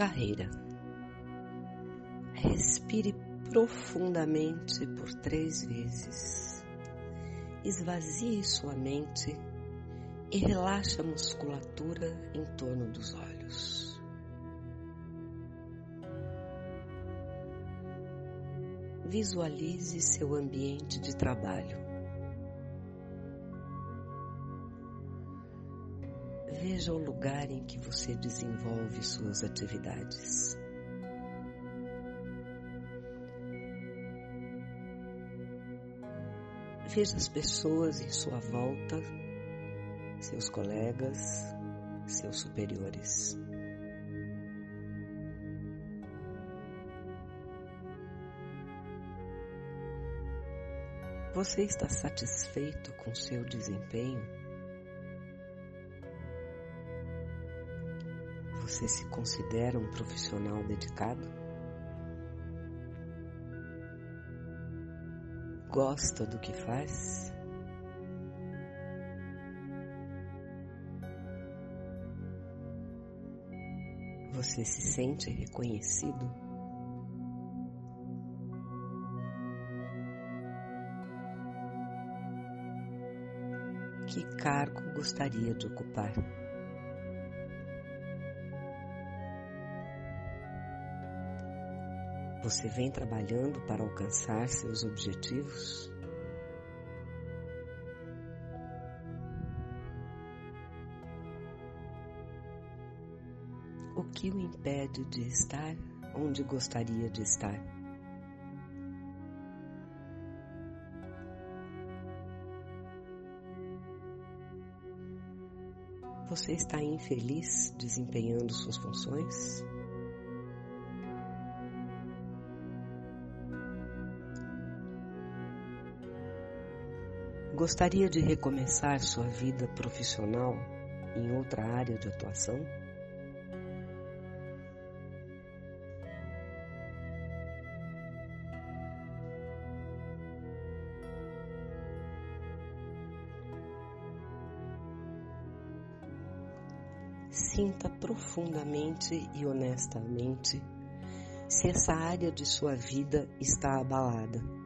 carreira. Respire profundamente por três vezes. Esvazie sua mente e relaxe a musculatura em torno dos olhos. Visualize seu ambiente de trabalho. Veja o lugar em que você desenvolve suas atividades. Veja as pessoas em sua volta, seus colegas, seus superiores. Você está satisfeito com seu desempenho? Você se considera um profissional dedicado? Gosta do que faz? Você se sente reconhecido? Que cargo gostaria de ocupar? Você vem trabalhando para alcançar seus objetivos? O que o impede de estar onde gostaria de estar? Você está infeliz desempenhando suas funções? Gostaria de recomeçar sua vida profissional em outra área de atuação? Sinta profundamente e honestamente se essa área de sua vida está abalada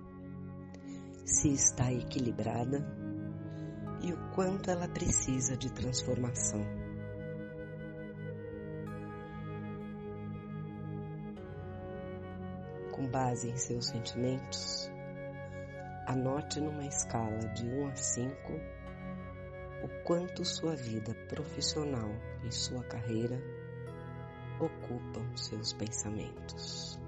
se está equilibrada e o quanto ela precisa de transformação. Com base em seus sentimentos, anote numa escala de 1 a 5 o quanto sua vida profissional e sua carreira ocupam seus pensamentos.